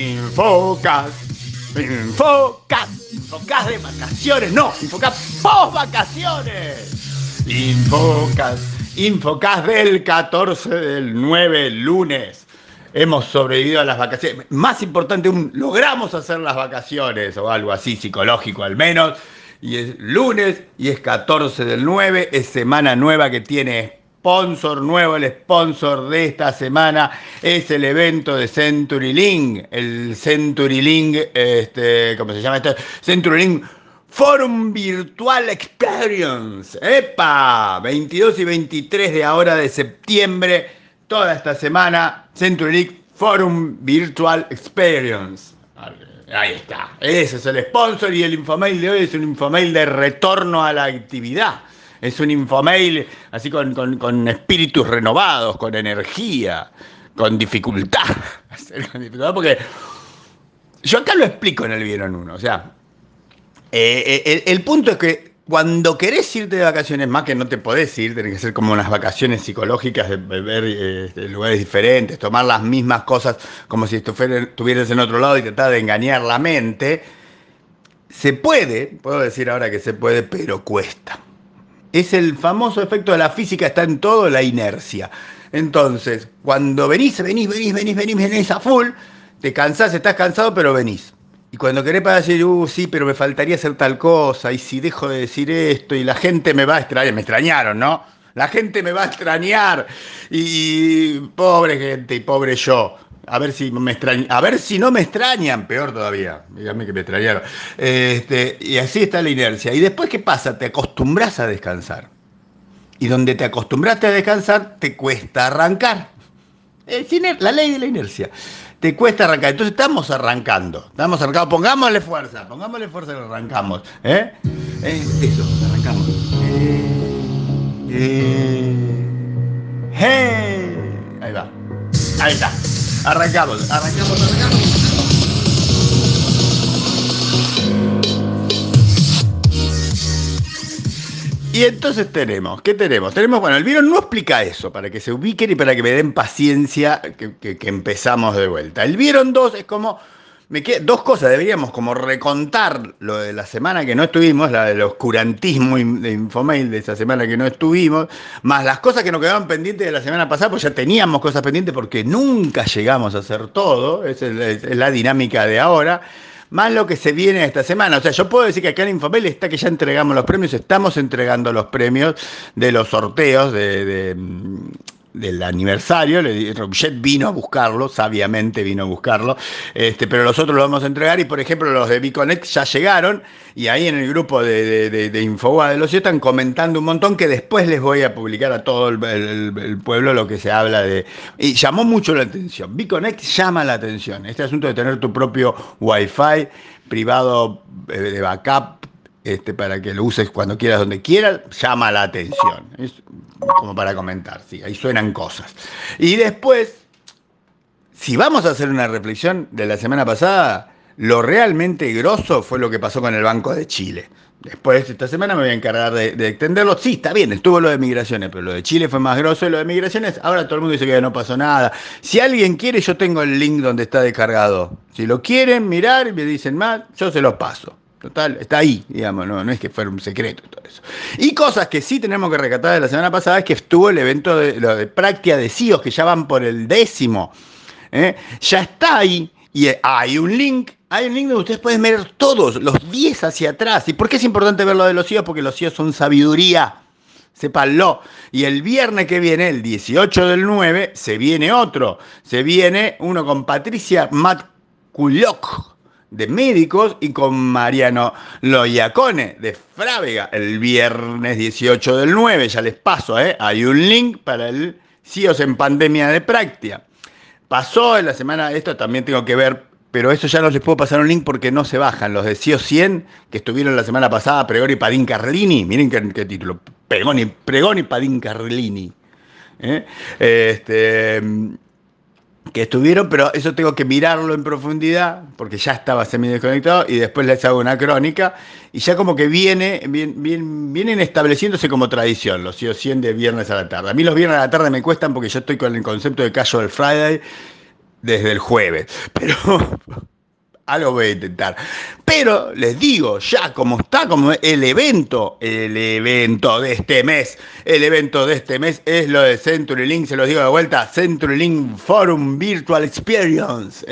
Infocas. Infocas. Infocas. De vacaciones. No, Infocas post vacaciones. Infocas. Infocas del 14 del 9 lunes. Hemos sobrevivido a las vacaciones. Más importante aún, logramos hacer las vacaciones o algo así psicológico al menos. Y es lunes y es 14 del 9, es semana nueva que tiene sponsor nuevo, el sponsor de esta semana es el evento de CenturyLink, el CenturyLink, este, ¿cómo se llama esto? CenturyLink Forum Virtual Experience. ¡Epa! 22 y 23 de ahora de septiembre, toda esta semana, CenturyLink Forum Virtual Experience. Ahí está. Ese es el sponsor y el infomail de hoy es un infomail de retorno a la actividad. Es un infomail así con, con, espíritus renovados, con energía, con dificultad. Porque yo acá lo explico en el Vieron Uno. O sea, eh, eh, el, punto es que cuando querés irte de vacaciones, más que no te podés ir, tenés que ser como unas vacaciones psicológicas de ver eh, lugares diferentes, tomar las mismas cosas como si estuvieras en otro lado y tratar de engañar la mente. Se puede, puedo decir ahora que se puede, pero cuesta. Es el famoso efecto de la física, está en todo la inercia. Entonces, cuando venís, venís, venís, venís, venís, venís a full, te cansás, estás cansado, pero venís. Y cuando querés para decir, uh, sí, pero me faltaría hacer tal cosa, y si dejo de decir esto, y la gente me va a extrañar, me extrañaron, ¿no? La gente me va a extrañar, y pobre gente, y pobre yo. A ver si me a ver si no me extrañan, peor todavía. Díganme que me extrañaron. Este, y así está la inercia. Y después, ¿qué pasa? Te acostumbras a descansar. Y donde te acostumbraste a descansar, te cuesta arrancar. la ley de la inercia. Te cuesta arrancar. Entonces estamos arrancando. Estamos arrancando. Pongámosle fuerza. Pongámosle fuerza y arrancamos. ¿Eh? ¿Eh? Eso, arrancamos. Eh, eh, Ahí va. Ahí está. Arrancamos, arrancamos, arrancamos. Y entonces tenemos, ¿qué tenemos? Tenemos, bueno, el virus no explica eso, para que se ubiquen y para que me den paciencia que, empezamos de vuelta. El Vieron 2 es como me dos cosas, deberíamos como recontar lo de la semana que no estuvimos, la del oscurantismo de Infomail de esa semana que no estuvimos, más las cosas que nos quedaban pendientes de la semana pasada, pues ya teníamos cosas pendientes porque nunca llegamos a hacer todo, esa es, la dinámica de ahora más lo que se viene esta semana. O sea, yo puedo decir que acá en Infomail está que ya entregamos los premios, estamos entregando los premios de los sorteos de, del aniversario, Jet vino a buscarlo, sabiamente vino a buscarlo, este, pero los otros lo vamos a entregar y por ejemplo los de Biconet ya llegaron y ahí en el grupo de, de, de, Infoba de los están comentando un montón que después les voy a publicar a todo el, pueblo lo que se habla de... Y llamó mucho la atención, Biconnect llama la atención, este asunto de tener tu propio wifi privado eh, de backup este, para que lo uses cuando quieras, donde quieras, llama la atención. Es como para comentar, sí, ahí suenan cosas. Y después, si vamos a hacer una reflexión de la semana pasada, lo realmente grosso fue lo que pasó con el Banco de Chile. Después, esta semana me voy a encargar de, extenderlo. Sí, está bien, estuvo lo de migraciones, pero lo de Chile fue más grosso y lo de migraciones. Ahora todo el mundo dice que no pasó nada. Si alguien quiere, yo tengo el link donde está descargado. Si lo quieren mirar y me dicen más, yo se los paso. Total, está ahí, digamos, no, no es que fuera un secreto todo eso. Y cosas que sí tenemos que recatar de la semana pasada es que estuvo el evento de, lo de práctica de CIOs, que ya van por el décimo. ¿eh? Ya está ahí y hay un link, hay un link donde ustedes pueden ver todos, los 10 hacia atrás. ¿Y por qué es importante ver lo de los CIOs? Porque los CIOs son sabiduría. Sépanlo. Y el viernes que viene, el 18 del 9, se viene otro. Se viene uno con Patricia Matkulok de médicos y con Mariano Loyacone de Frávega el viernes 18 del 9. Ya les paso, ¿eh? hay un link para el CIOs en pandemia de práctica. Pasó en la semana, esto también tengo que ver, pero eso ya no les puedo pasar un link porque no se bajan. Los de CIOs 100 que estuvieron la semana pasada, Pregón y Padín Carlini, miren qué, título, Pregón y Padín Carlini. ¿eh? Este, que estuvieron, pero eso tengo que mirarlo en profundidad, porque ya estaba semi desconectado, y después les hago una crónica, y ya como que viene, vienen estableciéndose como tradición, los CIO 100 de viernes a la tarde. A mí los viernes a la tarde me cuestan porque yo estoy con el concepto de casual Friday, desde el jueves. Pero algo voy a intentar. Pero les digo, ya como está como el evento, el evento de este mes, el evento de este mes es lo de CenturyLink, se los digo de vuelta, CenturyLink Forum Virtual Experience,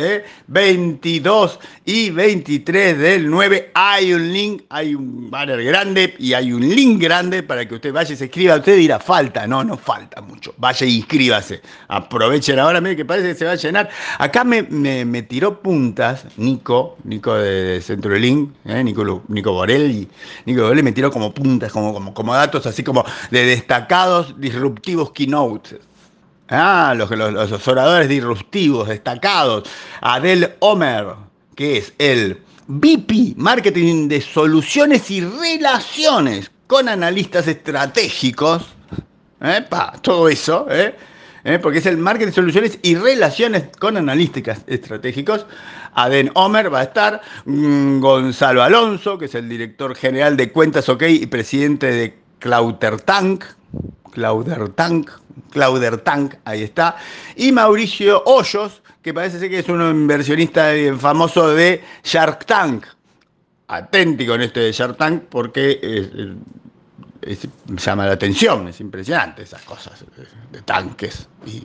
22 ¿eh? y 23 del 9 hay un link, hay un banner grande y hay un link grande para que usted vaya y se inscriba. Usted dirá, falta, no, no falta mucho, vaya y inscríbase, aprovechen ahora, mire que parece que se va a llenar. Acá me, me, tiró puntas, Nico, Nico de Centro ¿eh? Nico, Nico Borelli. Nico Borelli me tiró como puntas, como, como, como datos así como de destacados disruptivos keynotes. Ah, los, los, oradores disruptivos, destacados. Adel Omer, que es el VP Marketing de Soluciones y Relaciones con analistas estratégicos. ¿Eh? todo eso, ¿eh? ¿Eh? porque es el marketing, soluciones y relaciones con analísticas estratégicos. Aden Omer va a estar, mm, Gonzalo Alonso, que es el director general de Cuentas OK y presidente de Clautertank, Claudertank, Claudertank, ahí está, y Mauricio Hoyos, que parece ser que es un inversionista famoso de Shark Tank. Aténtico en este de Shark Tank porque llama la atención, es impresionante esas cosas de, tanques y,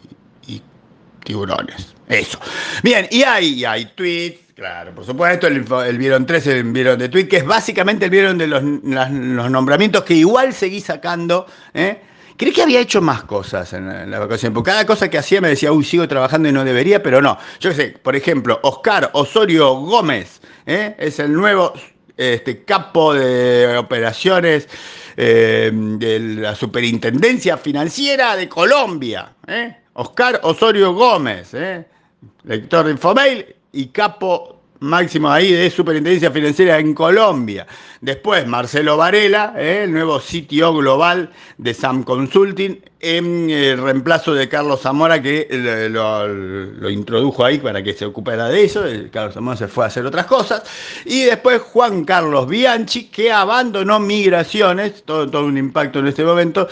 tiburones. Eso. Bien, y hay, hay tweets, claro, por supuesto, el, el vieron 3, el vieron de tweet, que es básicamente el vieron de los, nombramientos que igual seguí sacando. ¿eh? Creí que había hecho más cosas en la vacación, porque cada cosa que hacía me decía, uy, sigo trabajando y no debería, pero no. Yo qué sé, por ejemplo, Oscar Osorio Gómez ¿eh? es el nuevo este, capo de operaciones eh, de la Superintendencia Financiera de Colombia, ¿eh? Oscar Osorio Gómez, ¿eh? lector de Infomail y capo máximo ahí de Superintendencia Financiera en Colombia. Después, Marcelo Varela, ¿eh? el nuevo sitio global de Sam Consulting, en el reemplazo de Carlos Zamora, que lo, introdujo ahí para que se ocupara de eso. Carlos Zamora se fue a hacer otras cosas. Y después Juan Carlos Bianchi, que abandonó migraciones, todo un impacto en este momento.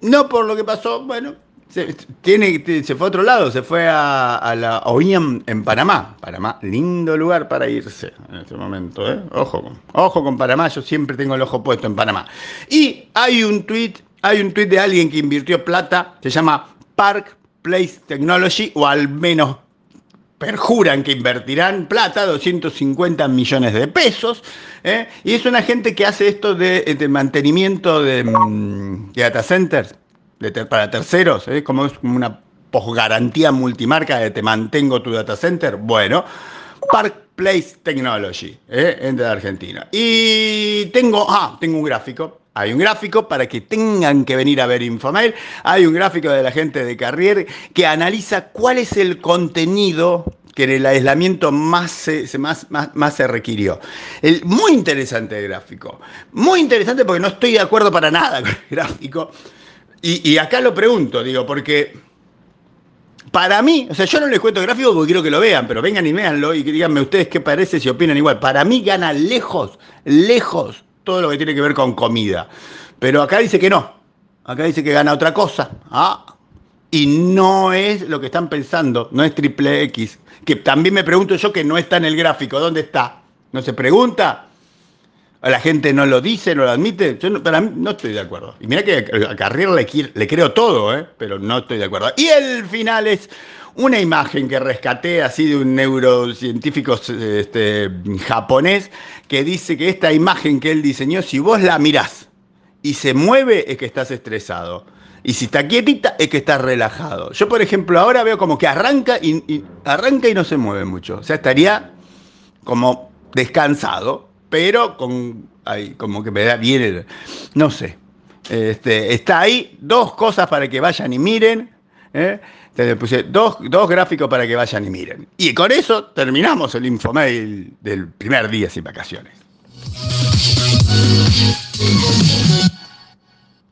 No por lo que pasó, bueno, se, tiene, se fue a otro lado, se fue a, la OIM en Panamá. Panamá, lindo lugar para irse en este momento. ¿eh? Ojo, ojo con Panamá, yo siempre tengo el ojo puesto en Panamá. Y hay un tweet, hay un tweet de alguien que invirtió plata, se llama Park Place Technology, o al menos perjuran que invertirán plata, 250 millones de pesos, ¿eh? y es una gente que hace esto de, mantenimiento de, mm, de data centers para terceros, ¿eh? como es una posgarantía multimarca de te mantengo tu data center. Bueno, Park Place Technology, ¿eh? en de Argentina. Y tengo, ah, tengo un gráfico. Hay un gráfico para que tengan que venir a ver Infomail. Hay un gráfico de la gente de Carrier que analiza cuál es el contenido que en el aislamiento más se, más, más, se requirió. El, muy interesante el gráfico. Muy interesante porque no estoy de acuerdo para nada con el gráfico. Y, acá lo pregunto, digo, porque para mí, o sea, yo no les cuento gráfico porque quiero que lo vean, pero vengan y véanlo y díganme ustedes qué parece si opinan igual. Para mí gana lejos, lejos todo lo que tiene que ver con comida. Pero acá dice que no. Acá dice que gana otra cosa. Ah, y no es lo que están pensando, no es triple X. Que también me pregunto yo que no está en el gráfico. ¿Dónde está? ¿No se pregunta? La gente no lo dice, no lo admite. Yo no, para mí no estoy de acuerdo. Y mira que a Carrier le, creo todo, ¿eh? pero no estoy de acuerdo. Y el final es una imagen que rescaté así de un neurocientífico este, japonés que dice que esta imagen que él diseñó, si vos la mirás y se mueve, es que estás estresado. Y si está quietita, es que estás relajado. Yo, por ejemplo, ahora veo como que arranca y arranca y no se mueve mucho. O sea, estaría como descansado pero con, como que me da bien, no sé. Este, está ahí dos cosas para que vayan y miren. ¿eh? puse dos, dos gráficos para que vayan y miren. Y con eso terminamos el infomail del primer día sin vacaciones.